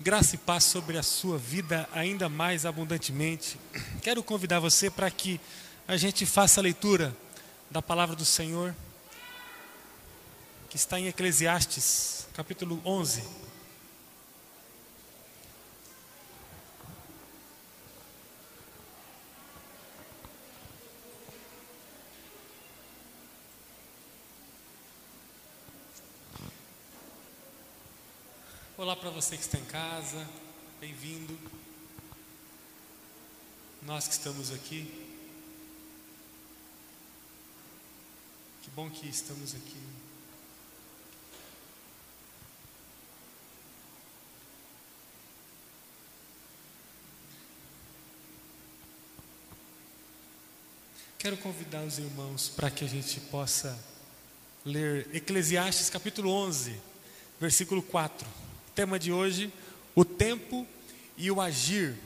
Graça e paz sobre a sua vida ainda mais abundantemente. Quero convidar você para que a gente faça a leitura da palavra do Senhor, que está em Eclesiastes, capítulo 11. Olá para você que está em casa, bem-vindo. Nós que estamos aqui, que bom que estamos aqui. Quero convidar os irmãos para que a gente possa ler Eclesiastes capítulo 11, versículo 4 tema de hoje, o tempo e o agir.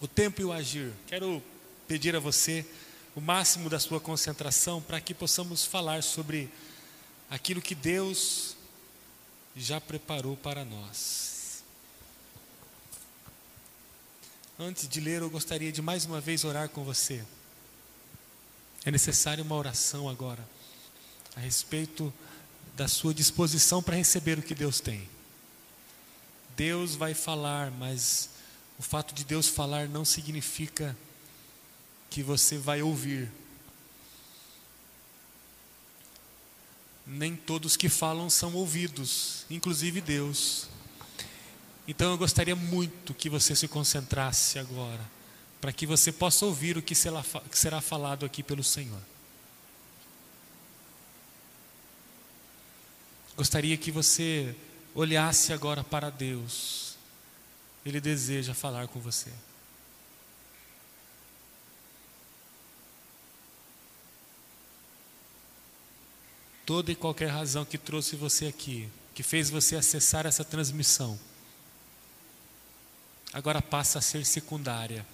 O tempo e o agir. Quero pedir a você o máximo da sua concentração para que possamos falar sobre aquilo que Deus já preparou para nós. Antes de ler, eu gostaria de mais uma vez orar com você. É necessária uma oração agora a respeito da sua disposição para receber o que Deus tem. Deus vai falar, mas o fato de Deus falar não significa que você vai ouvir. Nem todos que falam são ouvidos, inclusive Deus. Então eu gostaria muito que você se concentrasse agora, para que você possa ouvir o que será falado aqui pelo Senhor. Gostaria que você olhasse agora para Deus, Ele deseja falar com você. Toda e qualquer razão que trouxe você aqui, que fez você acessar essa transmissão, agora passa a ser secundária.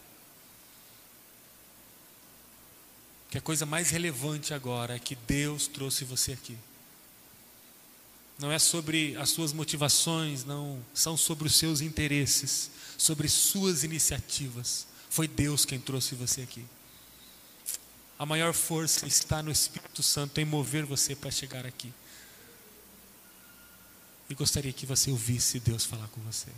Que a coisa mais relevante agora é que Deus trouxe você aqui não é sobre as suas motivações, não são sobre os seus interesses, sobre suas iniciativas. Foi Deus quem trouxe você aqui. A maior força está no Espírito Santo em mover você para chegar aqui. E gostaria que você ouvisse Deus falar com você.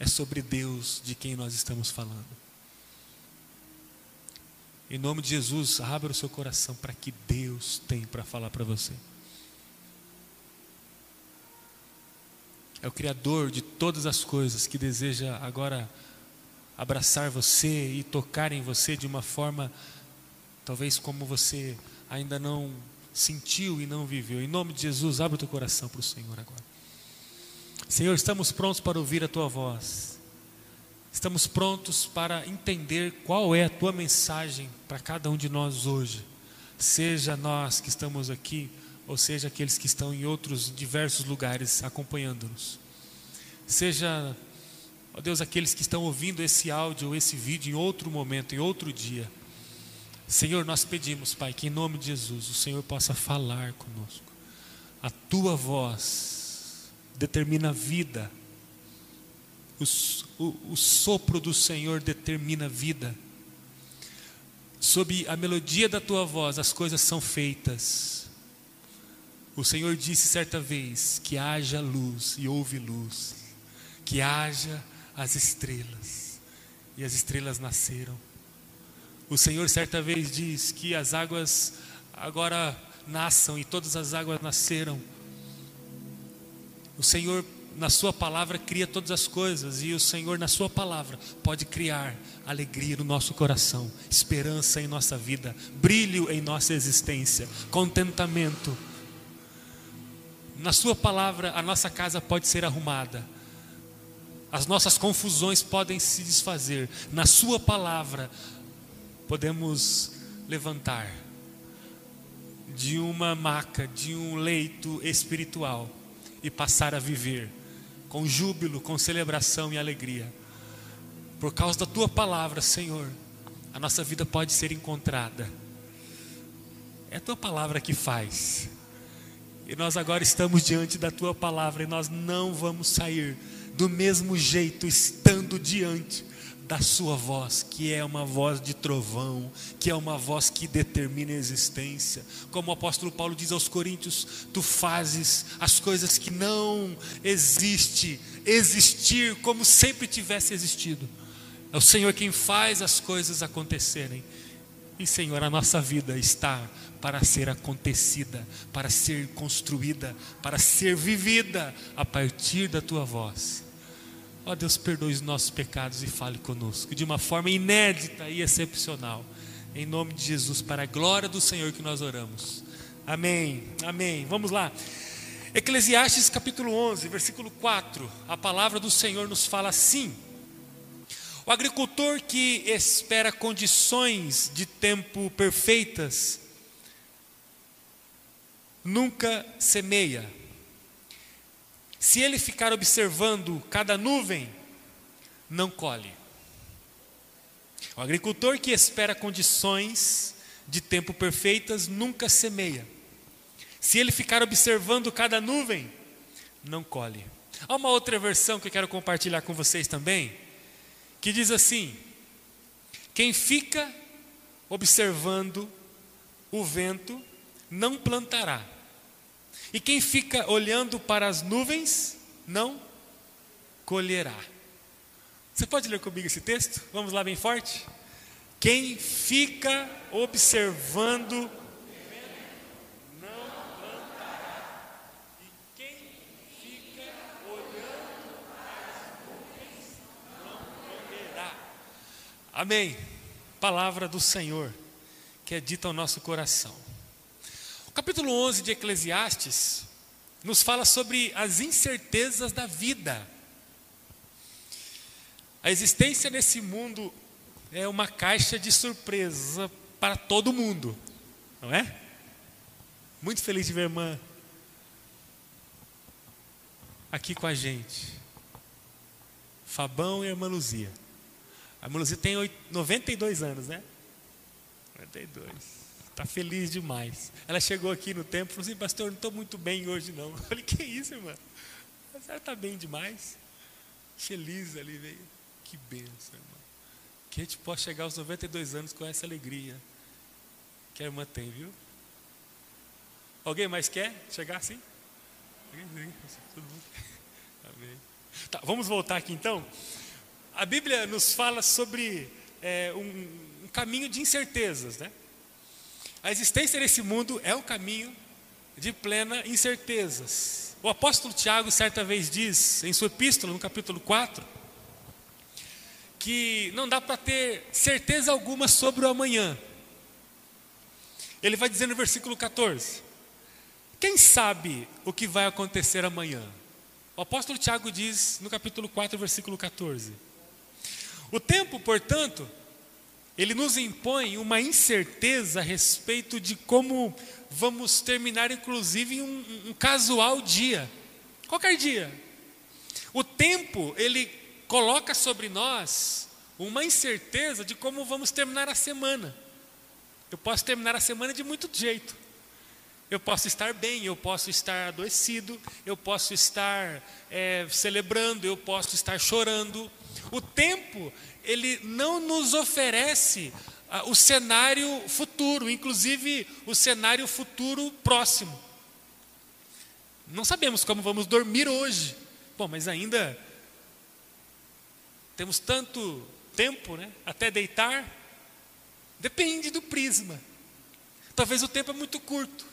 É sobre Deus de quem nós estamos falando. Em nome de Jesus, abra o seu coração para que Deus tem para falar para você. É o Criador de todas as coisas que deseja agora abraçar você e tocar em você de uma forma, talvez como você ainda não sentiu e não viveu. Em nome de Jesus, abra o teu coração para o Senhor agora. Senhor, estamos prontos para ouvir a tua voz. Estamos prontos para entender qual é a tua mensagem para cada um de nós hoje. Seja nós que estamos aqui, ou seja aqueles que estão em outros diversos lugares acompanhando-nos. Seja, ó Deus, aqueles que estão ouvindo esse áudio ou esse vídeo em outro momento, em outro dia. Senhor, nós pedimos, Pai, que em nome de Jesus o Senhor possa falar conosco. A tua voz determina a vida o, o, o sopro do Senhor determina a vida. Sob a melodia da tua voz, as coisas são feitas. O Senhor disse certa vez: que haja luz, e houve luz, que haja as estrelas, e as estrelas nasceram. O Senhor certa vez diz que as águas agora nasçam, e todas as águas nasceram. O Senhor na Sua palavra cria todas as coisas, e o Senhor, na Sua palavra, pode criar alegria no nosso coração, esperança em nossa vida, brilho em nossa existência, contentamento. Na Sua palavra, a nossa casa pode ser arrumada, as nossas confusões podem se desfazer, na Sua palavra, podemos levantar de uma maca, de um leito espiritual e passar a viver com júbilo, com celebração e alegria. Por causa da tua palavra, Senhor, a nossa vida pode ser encontrada. É a tua palavra que faz. E nós agora estamos diante da tua palavra e nós não vamos sair do mesmo jeito, estando diante da sua voz, que é uma voz de trovão, que é uma voz que determina a existência. Como o apóstolo Paulo diz aos Coríntios: tu fazes as coisas que não existe existir como sempre tivesse existido. É o Senhor quem faz as coisas acontecerem. E Senhor, a nossa vida está para ser acontecida, para ser construída, para ser vivida a partir da tua voz. Ó Deus, perdoe os nossos pecados e fale conosco de uma forma inédita e excepcional. Em nome de Jesus, para a glória do Senhor que nós oramos. Amém. Amém. Vamos lá. Eclesiastes capítulo 11, versículo 4. A palavra do Senhor nos fala assim: O agricultor que espera condições de tempo perfeitas nunca semeia se ele ficar observando cada nuvem, não colhe. O agricultor que espera condições de tempo perfeitas nunca semeia. Se ele ficar observando cada nuvem, não colhe. Há uma outra versão que eu quero compartilhar com vocês também, que diz assim: Quem fica observando o vento não plantará, e quem fica olhando para as nuvens não colherá. Você pode ler comigo esse texto? Vamos lá bem forte? Quem fica observando não colherá. Amém. Palavra do Senhor que é dita ao nosso coração. Capítulo 11 de Eclesiastes nos fala sobre as incertezas da vida. A existência nesse mundo é uma caixa de surpresa para todo mundo, não é? Muito feliz de ver a irmã aqui com a gente. Fabão e a irmã Luzia. A irmã Luzia tem 92 anos, né? 92. Está feliz demais. Ela chegou aqui no templo e falou assim, pastor, não estou muito bem hoje não. Eu falei, que isso, irmã? A senhora está bem demais. Feliz ali, veio. Que benção, irmã. Que a gente possa chegar aos 92 anos com essa alegria que a irmã tem, viu? Alguém mais quer chegar assim? Amém. Tá, vamos voltar aqui então. A Bíblia nos fala sobre é, um, um caminho de incertezas, né? A existência desse mundo é um caminho de plena incertezas. O apóstolo Tiago, certa vez, diz, em sua epístola, no capítulo 4, que não dá para ter certeza alguma sobre o amanhã. Ele vai dizer no versículo 14: Quem sabe o que vai acontecer amanhã? O apóstolo Tiago diz no capítulo 4, versículo 14: O tempo, portanto, ele nos impõe uma incerteza a respeito de como vamos terminar, inclusive, um, um casual dia, qualquer dia. O tempo, ele coloca sobre nós uma incerteza de como vamos terminar a semana. Eu posso terminar a semana de muito jeito. Eu posso estar bem, eu posso estar adoecido, eu posso estar é, celebrando, eu posso estar chorando. O tempo, ele não nos oferece ah, o cenário futuro, inclusive o cenário futuro próximo. Não sabemos como vamos dormir hoje. Bom, mas ainda temos tanto tempo, né, até deitar. Depende do prisma. Talvez o tempo é muito curto.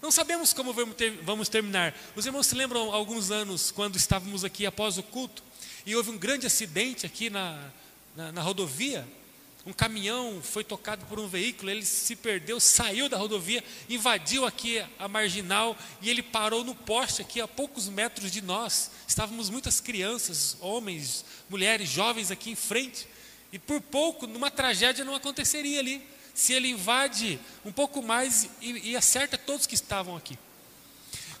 Não sabemos como vamos, vamos terminar. Os irmãos se lembram alguns anos quando estávamos aqui após o culto e houve um grande acidente aqui na, na, na rodovia. Um caminhão foi tocado por um veículo, ele se perdeu, saiu da rodovia, invadiu aqui a marginal e ele parou no poste aqui a poucos metros de nós. Estávamos muitas crianças, homens, mulheres, jovens aqui em frente. E por pouco, numa tragédia não aconteceria ali. Se ele invade um pouco mais e, e acerta todos que estavam aqui.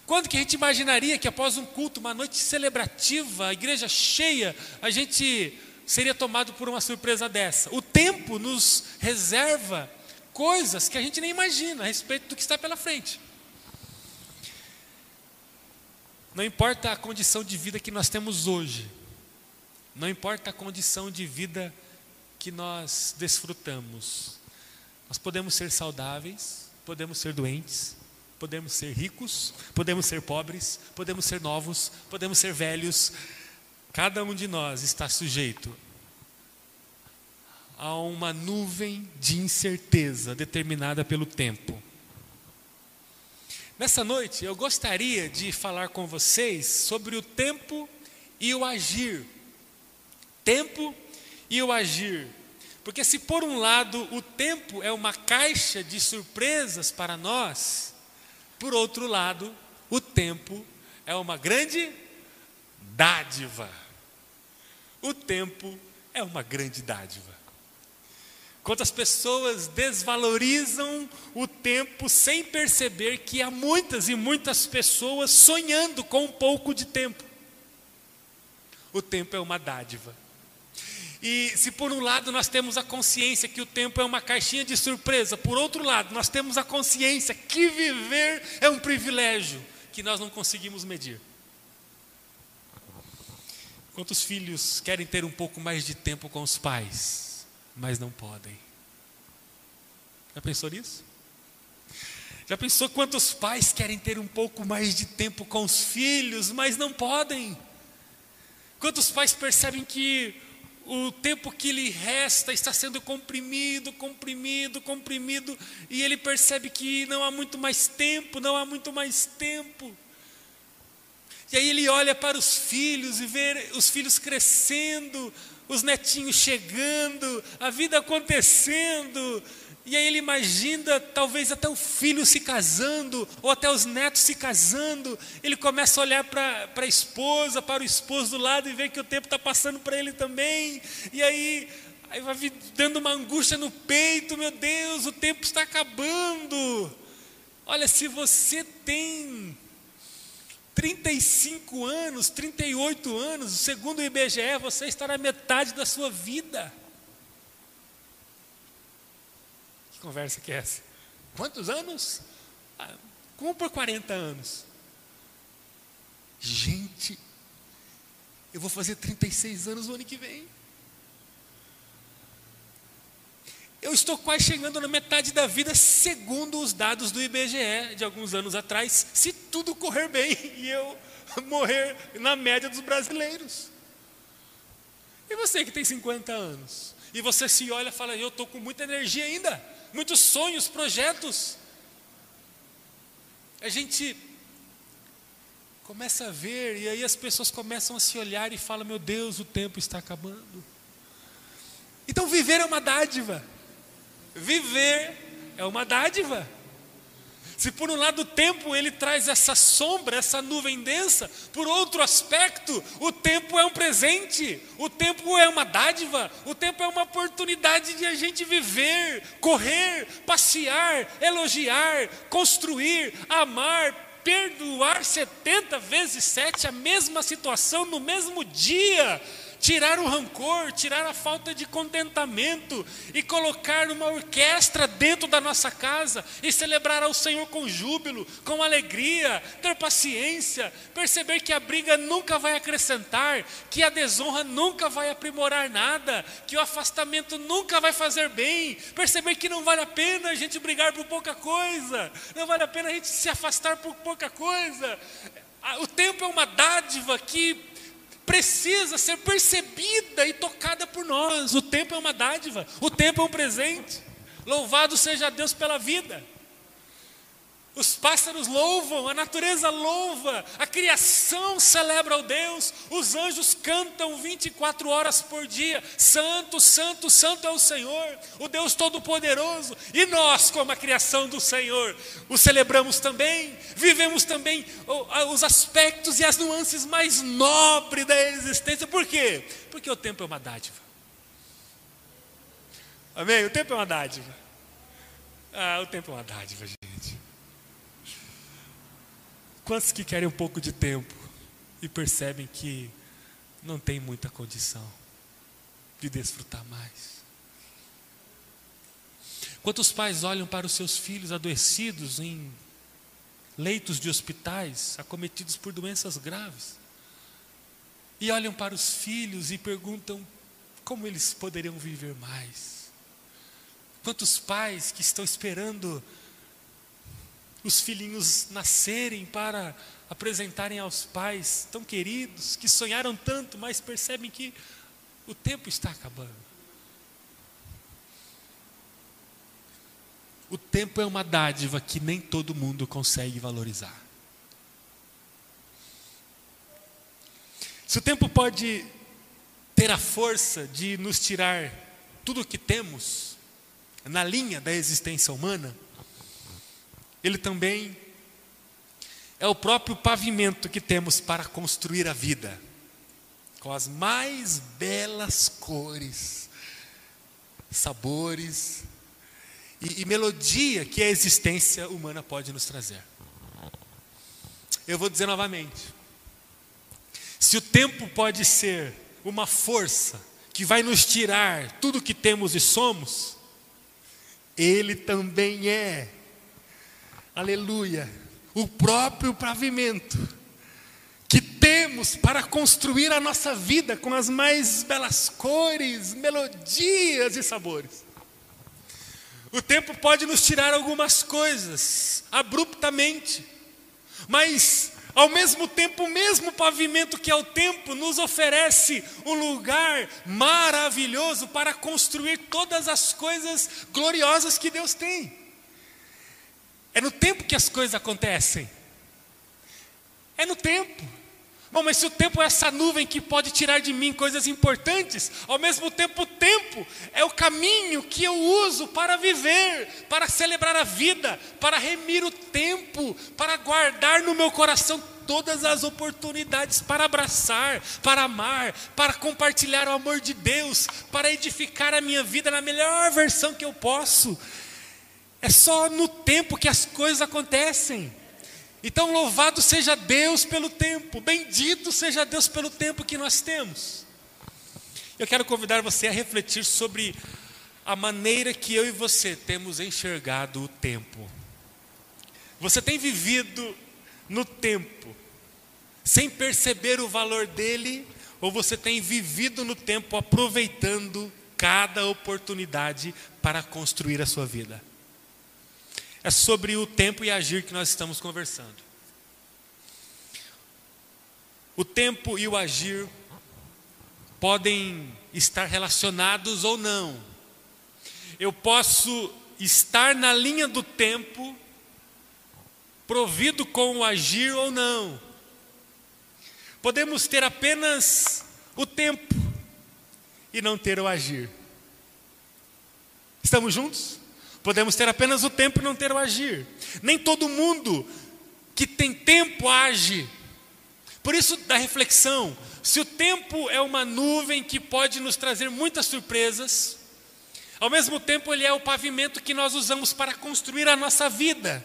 Quando que a gente imaginaria que após um culto, uma noite celebrativa, a igreja cheia, a gente seria tomado por uma surpresa dessa? O tempo nos reserva coisas que a gente nem imagina a respeito do que está pela frente. Não importa a condição de vida que nós temos hoje, não importa a condição de vida que nós desfrutamos, nós podemos ser saudáveis, podemos ser doentes, podemos ser ricos, podemos ser pobres, podemos ser novos, podemos ser velhos. Cada um de nós está sujeito a uma nuvem de incerteza determinada pelo tempo. Nessa noite eu gostaria de falar com vocês sobre o tempo e o agir. Tempo e o agir. Porque se por um lado o tempo é uma caixa de surpresas para nós, por outro lado, o tempo é uma grande dádiva. O tempo é uma grande dádiva. Quantas pessoas desvalorizam o tempo sem perceber que há muitas e muitas pessoas sonhando com um pouco de tempo. O tempo é uma dádiva. E se por um lado nós temos a consciência que o tempo é uma caixinha de surpresa, por outro lado nós temos a consciência que viver é um privilégio que nós não conseguimos medir. Quantos filhos querem ter um pouco mais de tempo com os pais? mas não podem. Já pensou nisso? Já pensou quantos pais querem ter um pouco mais de tempo com os filhos, mas não podem? Quantos pais percebem que o tempo que lhe resta está sendo comprimido, comprimido, comprimido, e ele percebe que não há muito mais tempo, não há muito mais tempo. E aí ele olha para os filhos e vê os filhos crescendo, os netinhos chegando, a vida acontecendo. E aí ele imagina talvez até o filho se casando, ou até os netos se casando. Ele começa a olhar para a esposa, para o esposo do lado e vê que o tempo está passando para ele também. E aí, aí vai dando uma angústia no peito: meu Deus, o tempo está acabando. Olha, se você tem 35 anos, 38 anos, segundo o IBGE, você está na metade da sua vida. Que conversa que é essa? Quantos anos? Ah, por 40 anos. Gente, eu vou fazer 36 anos no ano que vem. Eu estou quase chegando na metade da vida, segundo os dados do IBGE de alguns anos atrás, se tudo correr bem e eu morrer na média dos brasileiros. E você que tem 50 anos, e você se olha e fala: Eu estou com muita energia ainda, muitos sonhos, projetos. A gente começa a ver, e aí as pessoas começam a se olhar e falam: Meu Deus, o tempo está acabando. Então, viver é uma dádiva. Viver é uma dádiva. Se por um lado o tempo ele traz essa sombra, essa nuvem densa, por outro aspecto, o tempo é um presente, o tempo é uma dádiva, o tempo é uma oportunidade de a gente viver, correr, passear, elogiar, construir, amar, perdoar 70 vezes 7 a mesma situação no mesmo dia tirar o rancor, tirar a falta de contentamento e colocar uma orquestra dentro da nossa casa e celebrar ao Senhor com júbilo, com alegria, ter paciência, perceber que a briga nunca vai acrescentar, que a desonra nunca vai aprimorar nada, que o afastamento nunca vai fazer bem, perceber que não vale a pena a gente brigar por pouca coisa, não vale a pena a gente se afastar por pouca coisa. O tempo é uma dádiva que precisa ser percebida e tocada por nós. O tempo é uma dádiva, o tempo é um presente. Louvado seja Deus pela vida. Os pássaros louvam, a natureza louva, a criação celebra o Deus, os anjos cantam 24 horas por dia: Santo, Santo, Santo é o Senhor, o Deus Todo-Poderoso, e nós, como a criação do Senhor, o celebramos também, vivemos também os aspectos e as nuances mais nobres da existência, por quê? Porque o tempo é uma dádiva. Amém? O tempo é uma dádiva. Ah, o tempo é uma dádiva, gente. Quantos que querem um pouco de tempo e percebem que não tem muita condição de desfrutar mais? Quantos pais olham para os seus filhos adoecidos em leitos de hospitais acometidos por doenças graves. E olham para os filhos e perguntam como eles poderiam viver mais. Quantos pais que estão esperando os filhinhos nascerem para apresentarem aos pais tão queridos, que sonharam tanto, mas percebem que o tempo está acabando. O tempo é uma dádiva que nem todo mundo consegue valorizar. Se o tempo pode ter a força de nos tirar tudo o que temos na linha da existência humana, ele também é o próprio pavimento que temos para construir a vida, com as mais belas cores, sabores, e, e melodia que a existência humana pode nos trazer. Eu vou dizer novamente: se o tempo pode ser uma força que vai nos tirar tudo que temos e somos, ele também é, aleluia, o próprio pavimento que temos para construir a nossa vida com as mais belas cores, melodias e sabores. O tempo pode nos tirar algumas coisas abruptamente, mas ao mesmo tempo, o mesmo pavimento que é o tempo nos oferece um lugar maravilhoso para construir todas as coisas gloriosas que Deus tem. É no tempo que as coisas acontecem. É no tempo. Bom, mas se o tempo é essa nuvem que pode tirar de mim coisas importantes, ao mesmo tempo o tempo é o caminho que eu uso para viver, para celebrar a vida, para remir o tempo, para guardar no meu coração todas as oportunidades para abraçar, para amar, para compartilhar o amor de Deus, para edificar a minha vida na melhor versão que eu posso. É só no tempo que as coisas acontecem. Então, louvado seja Deus pelo tempo, bendito seja Deus pelo tempo que nós temos. Eu quero convidar você a refletir sobre a maneira que eu e você temos enxergado o tempo. Você tem vivido no tempo sem perceber o valor dele, ou você tem vivido no tempo aproveitando cada oportunidade para construir a sua vida? É sobre o tempo e agir que nós estamos conversando. O tempo e o agir podem estar relacionados ou não. Eu posso estar na linha do tempo, provido com o agir ou não. Podemos ter apenas o tempo e não ter o agir. Estamos juntos? Podemos ter apenas o tempo e não ter o agir. Nem todo mundo que tem tempo age. Por isso, da reflexão: se o tempo é uma nuvem que pode nos trazer muitas surpresas, ao mesmo tempo ele é o pavimento que nós usamos para construir a nossa vida.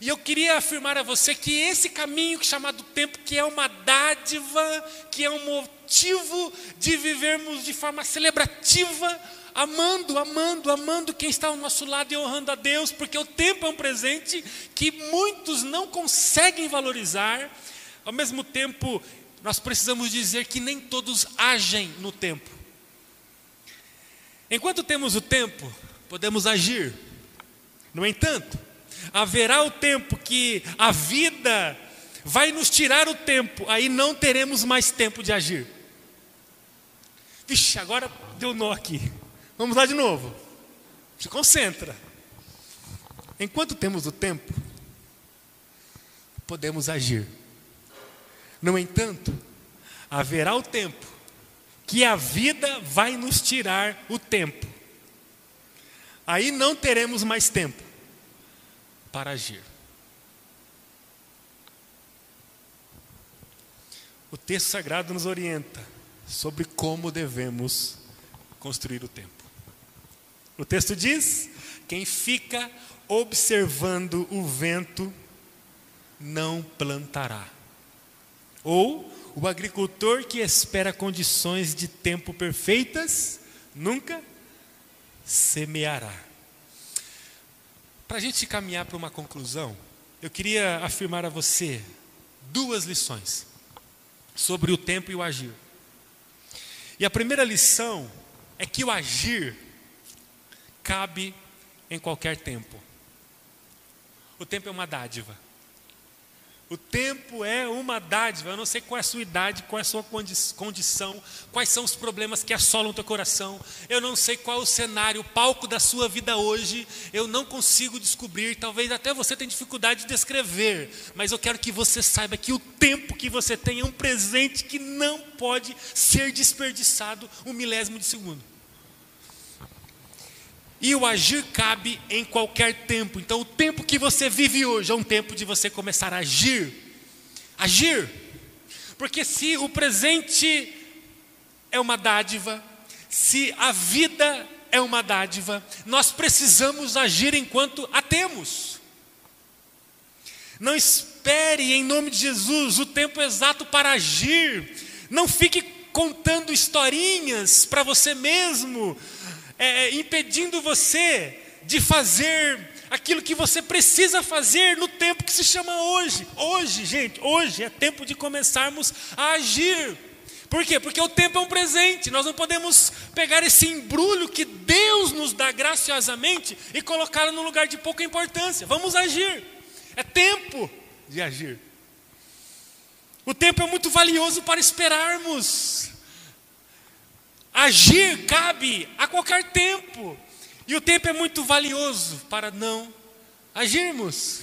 E eu queria afirmar a você que esse caminho chamado tempo, que é uma dádiva, que é um motivo de vivermos de forma celebrativa, amando, amando, amando quem está ao nosso lado e honrando a Deus, porque o tempo é um presente que muitos não conseguem valorizar. Ao mesmo tempo, nós precisamos dizer que nem todos agem no tempo. Enquanto temos o tempo, podemos agir. No entanto, haverá o tempo que a vida vai nos tirar o tempo, aí não teremos mais tempo de agir. Vixe, agora deu nó aqui. Vamos lá de novo. Se concentra. Enquanto temos o tempo, podemos agir. No entanto, haverá o tempo que a vida vai nos tirar o tempo. Aí não teremos mais tempo para agir. O texto sagrado nos orienta sobre como devemos construir o tempo. O texto diz: quem fica observando o vento não plantará. Ou o agricultor que espera condições de tempo perfeitas nunca semeará. Para a gente caminhar para uma conclusão, eu queria afirmar a você duas lições sobre o tempo e o agir. E a primeira lição é que o agir cabe em qualquer tempo. O tempo é uma dádiva. O tempo é uma dádiva. Eu não sei qual é a sua idade, qual é a sua condição, quais são os problemas que assolam o teu coração. Eu não sei qual é o cenário, o palco da sua vida hoje. Eu não consigo descobrir. Talvez até você tenha dificuldade de descrever. Mas eu quero que você saiba que o tempo que você tem é um presente que não pode ser desperdiçado um milésimo de segundo. E o agir cabe em qualquer tempo. Então, o tempo que você vive hoje é um tempo de você começar a agir. Agir. Porque se o presente é uma dádiva, se a vida é uma dádiva, nós precisamos agir enquanto a temos. Não espere, em nome de Jesus, o tempo exato para agir. Não fique contando historinhas para você mesmo é, é, impedindo você de fazer aquilo que você precisa fazer no tempo que se chama hoje. Hoje, gente, hoje é tempo de começarmos a agir. Por quê? Porque o tempo é um presente. Nós não podemos pegar esse embrulho que Deus nos dá graciosamente e colocá-lo no lugar de pouca importância. Vamos agir. É tempo de agir. O tempo é muito valioso para esperarmos. Agir cabe a qualquer tempo. E o tempo é muito valioso para não agirmos.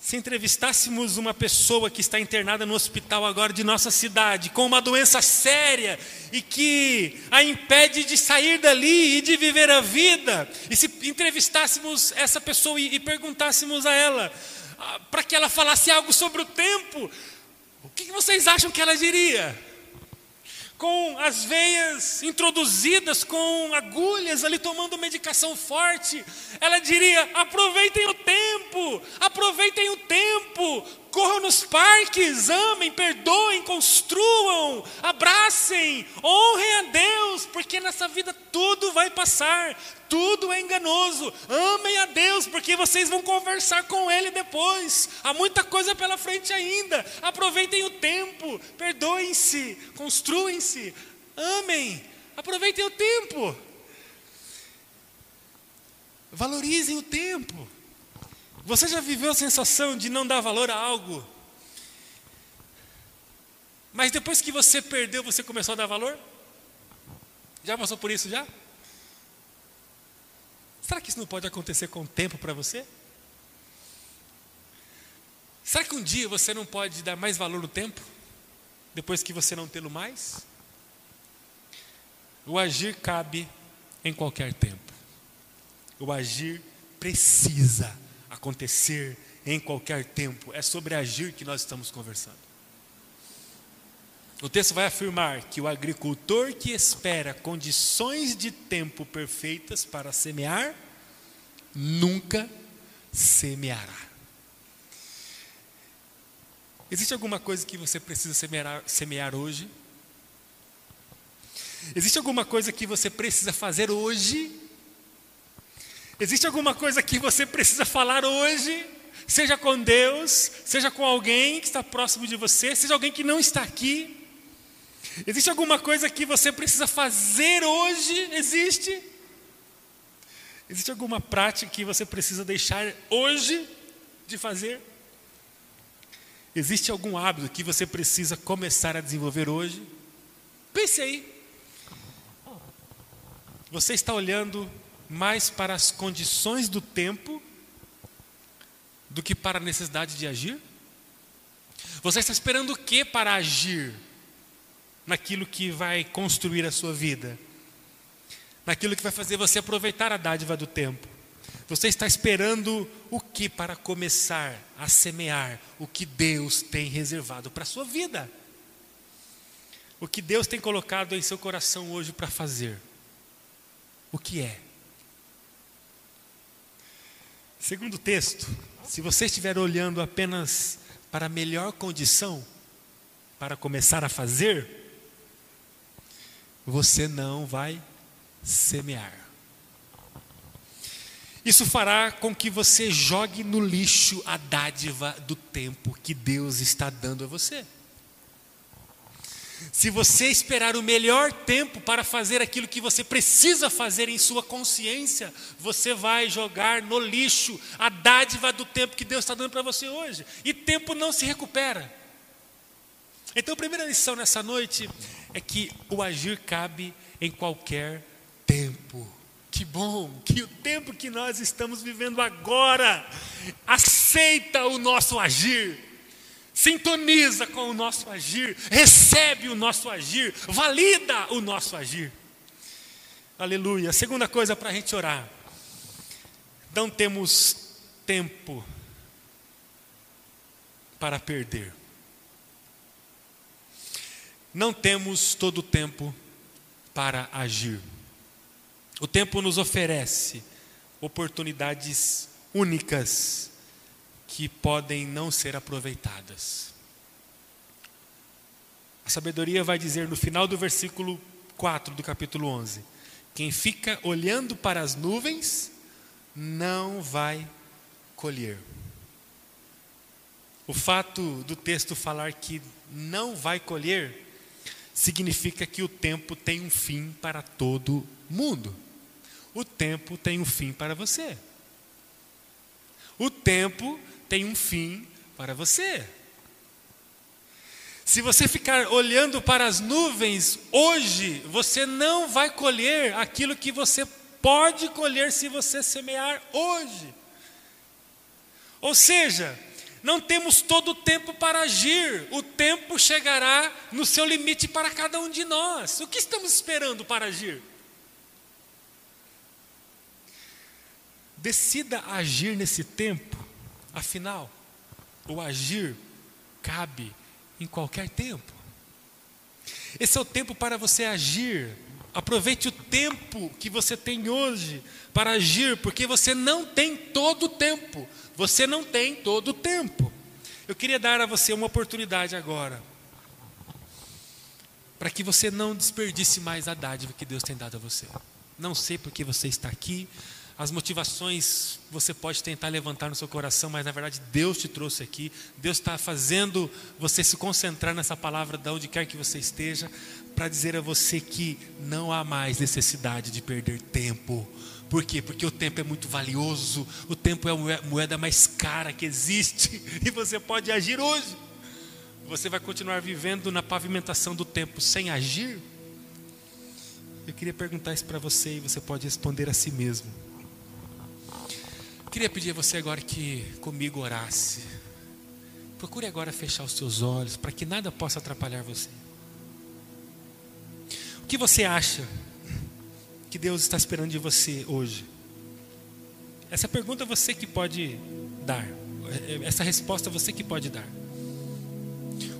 Se entrevistássemos uma pessoa que está internada no hospital agora de nossa cidade, com uma doença séria e que a impede de sair dali e de viver a vida, e se entrevistássemos essa pessoa e, perguntássemos a ela, ah, para que ela falasse algo sobre o tempo, o que vocês acham que ela diria? Com as veias introduzidas com agulhas ali tomando medicação forte, ela diria: aproveitem o tempo, aproveitem o tempo, corram nos parques, amem, perdoem, construam, abracem, honrem a Deus, porque nessa vida tudo vai passar, tudo é enganoso. Amem a Deus, porque vocês vão conversar com Ele depois. Há muita coisa pela frente ainda. Aproveitem o tempo, perdoem-se, construem-se, amem, aproveitem o tempo. Valorizem o tempo. Você já viveu a sensação de não dar valor a algo? Mas depois que você perdeu, você começou a dar valor? Já passou por isso já? Será que isso não pode acontecer com o tempo para você? Será que um dia você não pode dar mais valor no tempo? Depois que você não tê-lo mais? O agir cabe em qualquer tempo. O agir precisa acontecer em qualquer tempo. É sobre agir que nós estamos conversando. O texto vai afirmar que o agricultor que espera condições de tempo perfeitas para semear, nunca semeará. Existe alguma coisa que você precisa semear, semear hoje? Existe alguma coisa que você precisa fazer hoje Existe alguma coisa que você precisa falar hoje? Seja com Deus, seja com alguém que está próximo de você, seja alguém que não está aqui. Existe alguma coisa que você precisa fazer hoje? Existe? Existe alguma prática que você precisa deixar hoje de fazer? Existe algum hábito que você precisa começar a desenvolver hoje? Pense aí. Você está olhando mais para as condições do tempo do que para a necessidade de agir? Você está esperando o que para agir naquilo que vai construir a sua vida? Naquilo que vai fazer você aproveitar a dádiva do tempo? Você está esperando o que para começar a semear o que Deus tem reservado para a sua vida? O que Deus tem colocado em seu coração hoje para fazer? O que é? Segundo texto, se você estiver olhando apenas para a melhor condição para começar a fazer, você não vai semear. Isso fará com que você jogue no lixo a dádiva do tempo que Deus está dando a você. Se você esperar o melhor tempo para fazer aquilo que você precisa fazer em sua consciência, você vai jogar no lixo a dádiva do tempo que Deus está dando para você hoje. E tempo não se recupera. Então, a primeira lição nessa noite é que o agir cabe em qualquer tempo. Que bom que o tempo que nós estamos vivendo agora aceita o nosso agir sintoniza com o nosso agir, recebe o nosso agir, valida o nosso agir. Aleluia. Segunda coisa para a gente orar. Não temos tempo para perder. Não temos todo o tempo para agir. O tempo nos oferece oportunidades únicas que podem não ser aproveitadas. A sabedoria vai dizer no final do versículo 4 do capítulo 11: Quem fica olhando para as nuvens não vai colher. O fato do texto falar que não vai colher significa que o tempo tem um fim para todo mundo. O tempo tem um fim para você. O tempo tem um fim para você. Se você ficar olhando para as nuvens hoje, você não vai colher aquilo que você pode colher se você semear hoje. Ou seja, não temos todo o tempo para agir, o tempo chegará no seu limite para cada um de nós. O que estamos esperando para agir? Decida agir nesse tempo Afinal, o agir cabe em qualquer tempo. Esse é o tempo para você agir. Aproveite o tempo que você tem hoje para agir, porque você não tem todo o tempo. Você não tem todo o tempo. Eu queria dar a você uma oportunidade agora, para que você não desperdice mais a dádiva que Deus tem dado a você. Não sei porque você está aqui, as motivações você pode tentar levantar no seu coração, mas na verdade Deus te trouxe aqui. Deus está fazendo você se concentrar nessa palavra de onde quer que você esteja, para dizer a você que não há mais necessidade de perder tempo. Por quê? Porque o tempo é muito valioso, o tempo é a moeda mais cara que existe, e você pode agir hoje. Você vai continuar vivendo na pavimentação do tempo sem agir? Eu queria perguntar isso para você e você pode responder a si mesmo. Queria pedir a você agora que comigo orasse. Procure agora fechar os seus olhos para que nada possa atrapalhar você. O que você acha que Deus está esperando de você hoje? Essa pergunta você que pode dar. Essa resposta você que pode dar.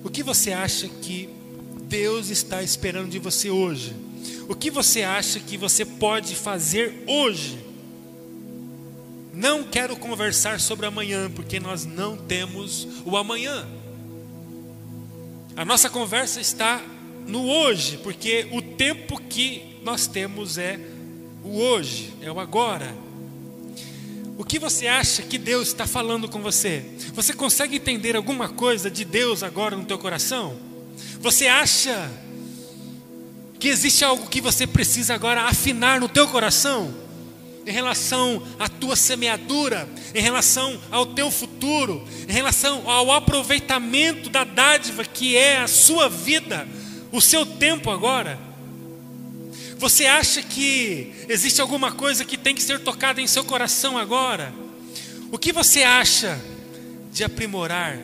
O que você acha que Deus está esperando de você hoje? O que você acha que você pode fazer hoje não quero conversar sobre amanhã, porque nós não temos o amanhã. A nossa conversa está no hoje, porque o tempo que nós temos é o hoje, é o agora. O que você acha que Deus está falando com você? Você consegue entender alguma coisa de Deus agora no teu coração? Você acha que existe algo que você precisa agora afinar no teu coração? Em relação à tua semeadura, em relação ao teu futuro, em relação ao aproveitamento da dádiva que é a sua vida, o seu tempo agora. Você acha que existe alguma coisa que tem que ser tocada em seu coração agora? O que você acha de aprimorar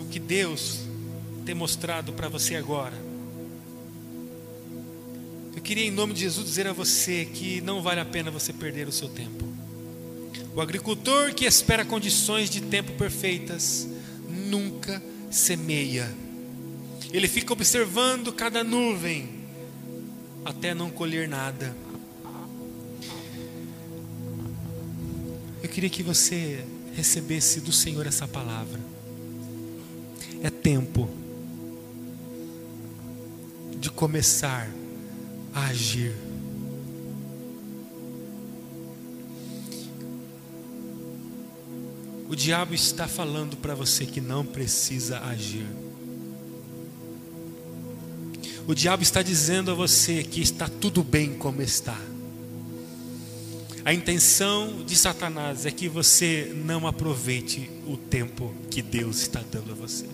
o que Deus tem mostrado para você agora? Queria, em nome de Jesus, dizer a você que não vale a pena você perder o seu tempo. O agricultor que espera condições de tempo perfeitas nunca semeia. Ele fica observando cada nuvem até não colher nada. Eu queria que você recebesse do Senhor essa palavra. É tempo de começar agir. O diabo está falando para você que não precisa agir. O diabo está dizendo a você que está tudo bem como está. A intenção de Satanás é que você não aproveite o tempo que Deus está dando a você.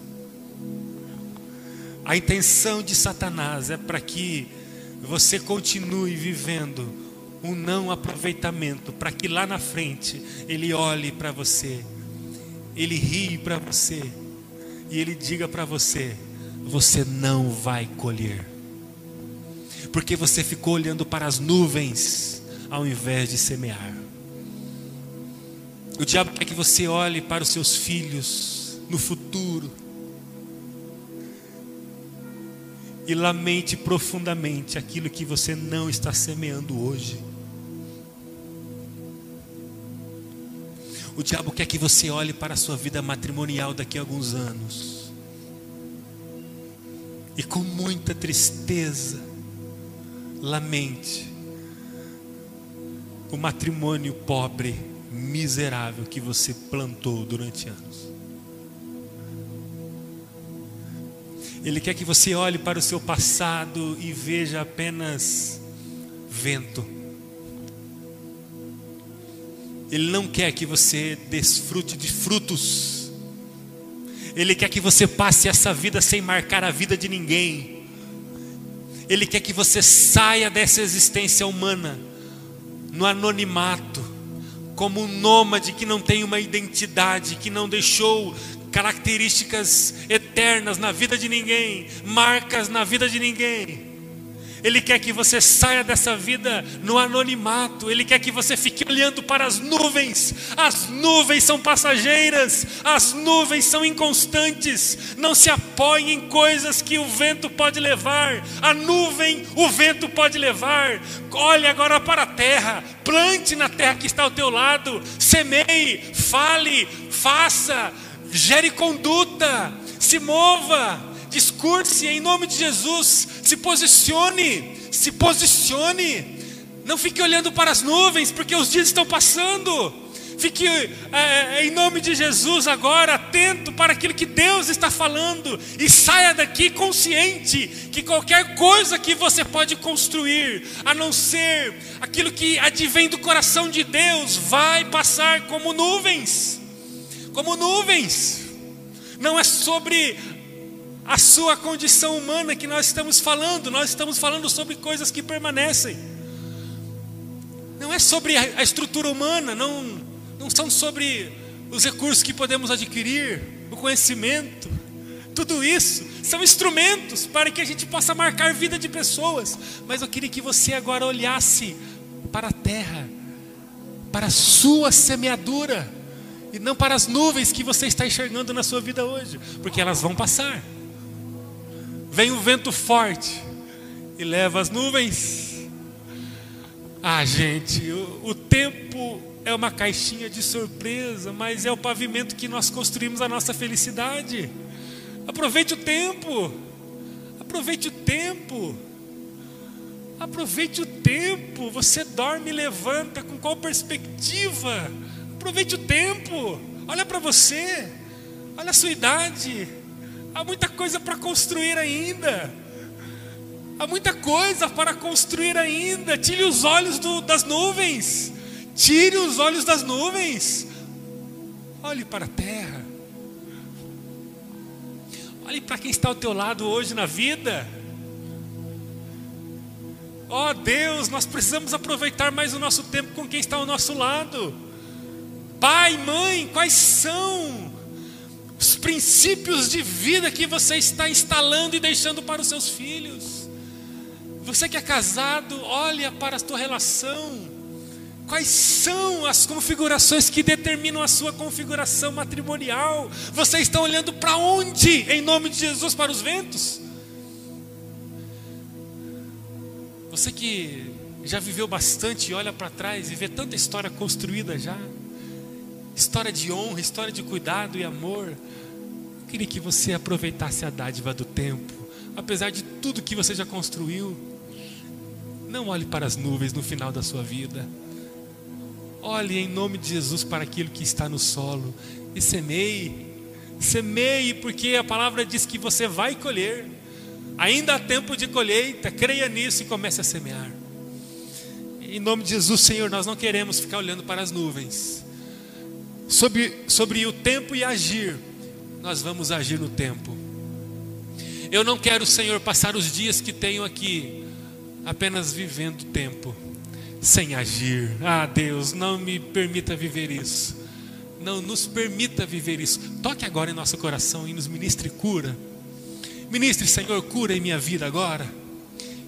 A intenção de Satanás é para que você continue vivendo um não aproveitamento, para que lá na frente ele olhe para você, ele rie para você e ele diga para você: você não vai colher, porque você ficou olhando para as nuvens ao invés de semear. O diabo quer que você olhe para os seus filhos no futuro e lamente profundamente aquilo que você não está semeando hoje. O diabo quer que você olhe para a sua vida matrimonial daqui a alguns anos. E com muita tristeza, lamente o matrimônio pobre, miserável que você plantou durante anos. Ele quer que você olhe para o seu passado e veja apenas vento. Ele não quer que você desfrute de frutos. Ele quer que você passe essa vida sem marcar a vida de ninguém. Ele quer que você saia dessa existência humana, no anonimato, como um nômade que não tem uma identidade, que não deixou características eternas na vida de ninguém, marcas na vida de ninguém. Ele quer que você saia dessa vida no anonimato. Ele quer que você fique olhando para as nuvens. As nuvens são passageiras, as nuvens são inconstantes. Não se apoie em coisas que o vento pode levar. A nuvem, o vento pode levar. Olhe agora para a terra. Plante na terra que está ao teu lado. Semeie, fale, faça gere conduta, se mova, discurse em nome de Jesus, se posicione, se posicione. Não fique olhando para as nuvens, porque os dias estão passando. Fique é, em nome de Jesus agora, atento para aquilo que Deus está falando e saia daqui consciente que qualquer coisa que você pode construir, a não ser aquilo que advém do coração de Deus, vai passar como nuvens como nuvens. Não é sobre a sua condição humana que nós estamos falando, nós estamos falando sobre coisas que permanecem. Não é sobre a estrutura humana, não, não são sobre os recursos que podemos adquirir, o conhecimento. Tudo isso são instrumentos para que a gente possa marcar vida de pessoas. Mas eu queria que você agora olhasse para a terra, para a sua semeadura e não para as nuvens que você está enxergando na sua vida hoje, porque elas vão passar. Vem um vento forte e leva as nuvens. Ah, gente, o, o tempo é uma caixinha de surpresa, mas é o pavimento que nós construímos a nossa felicidade. Aproveite o tempo. Aproveite o tempo. Aproveite o tempo. Você dorme e levanta com qual perspectiva? Aproveite o tempo. Olha para você. Olha a sua idade. Há muita coisa para construir ainda. Há muita coisa para construir ainda. Tire os olhos do, das nuvens. Tire os olhos das nuvens. Olhe para a terra. Olhe para quem está ao teu lado hoje na vida. Ó oh, Deus, nós precisamos aproveitar mais o nosso tempo com quem está ao nosso lado. Pai, mãe, quais são os princípios de vida que você está instalando e deixando para os seus filhos? Você que é casado, olha para a tua relação. Quais são as configurações que determinam a sua configuração matrimonial? Você está olhando para onde, em nome de Jesus, para os ventos? Você que já viveu bastante e olha para trás e vê tanta história construída já história de honra, história de cuidado e amor. Eu queria que você aproveitasse a dádiva do tempo, apesar de tudo que você já construiu. Não olhe para as nuvens no final da sua vida. Olhe em nome de Jesus para aquilo que está no solo e semeie. Semeie, porque a palavra diz que você vai colher. Ainda há tempo de colheita, creia nisso e comece a semear. Em nome de Jesus, Senhor, nós não queremos ficar olhando para as nuvens. Sobre, sobre o tempo e agir, nós vamos agir no tempo. Eu não quero, Senhor, passar os dias que tenho aqui apenas vivendo o tempo, sem agir. Ah, Deus, não me permita viver isso. Não nos permita viver isso. Toque agora em nosso coração e nos ministre cura. Ministre, Senhor, cura em minha vida agora.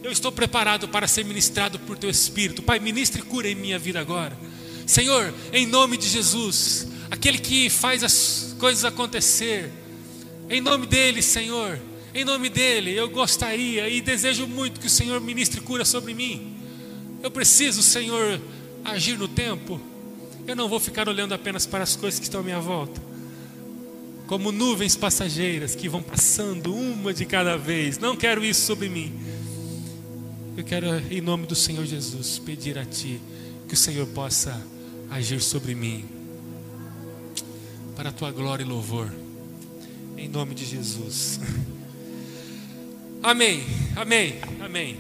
Eu estou preparado para ser ministrado por Teu Espírito. Pai, ministre cura em minha vida agora. Senhor, em nome de Jesus, aquele que faz as coisas acontecer, em nome dele, Senhor, em nome dele, eu gostaria e desejo muito que o Senhor ministre cura sobre mim. Eu preciso, Senhor, agir no tempo. Eu não vou ficar olhando apenas para as coisas que estão à minha volta, como nuvens passageiras que vão passando uma de cada vez. Não quero isso sobre mim. Eu quero, em nome do Senhor Jesus, pedir a Ti que o Senhor possa agir sobre mim, para a Tua glória e louvor, em nome de Jesus. Amém, amém, amém.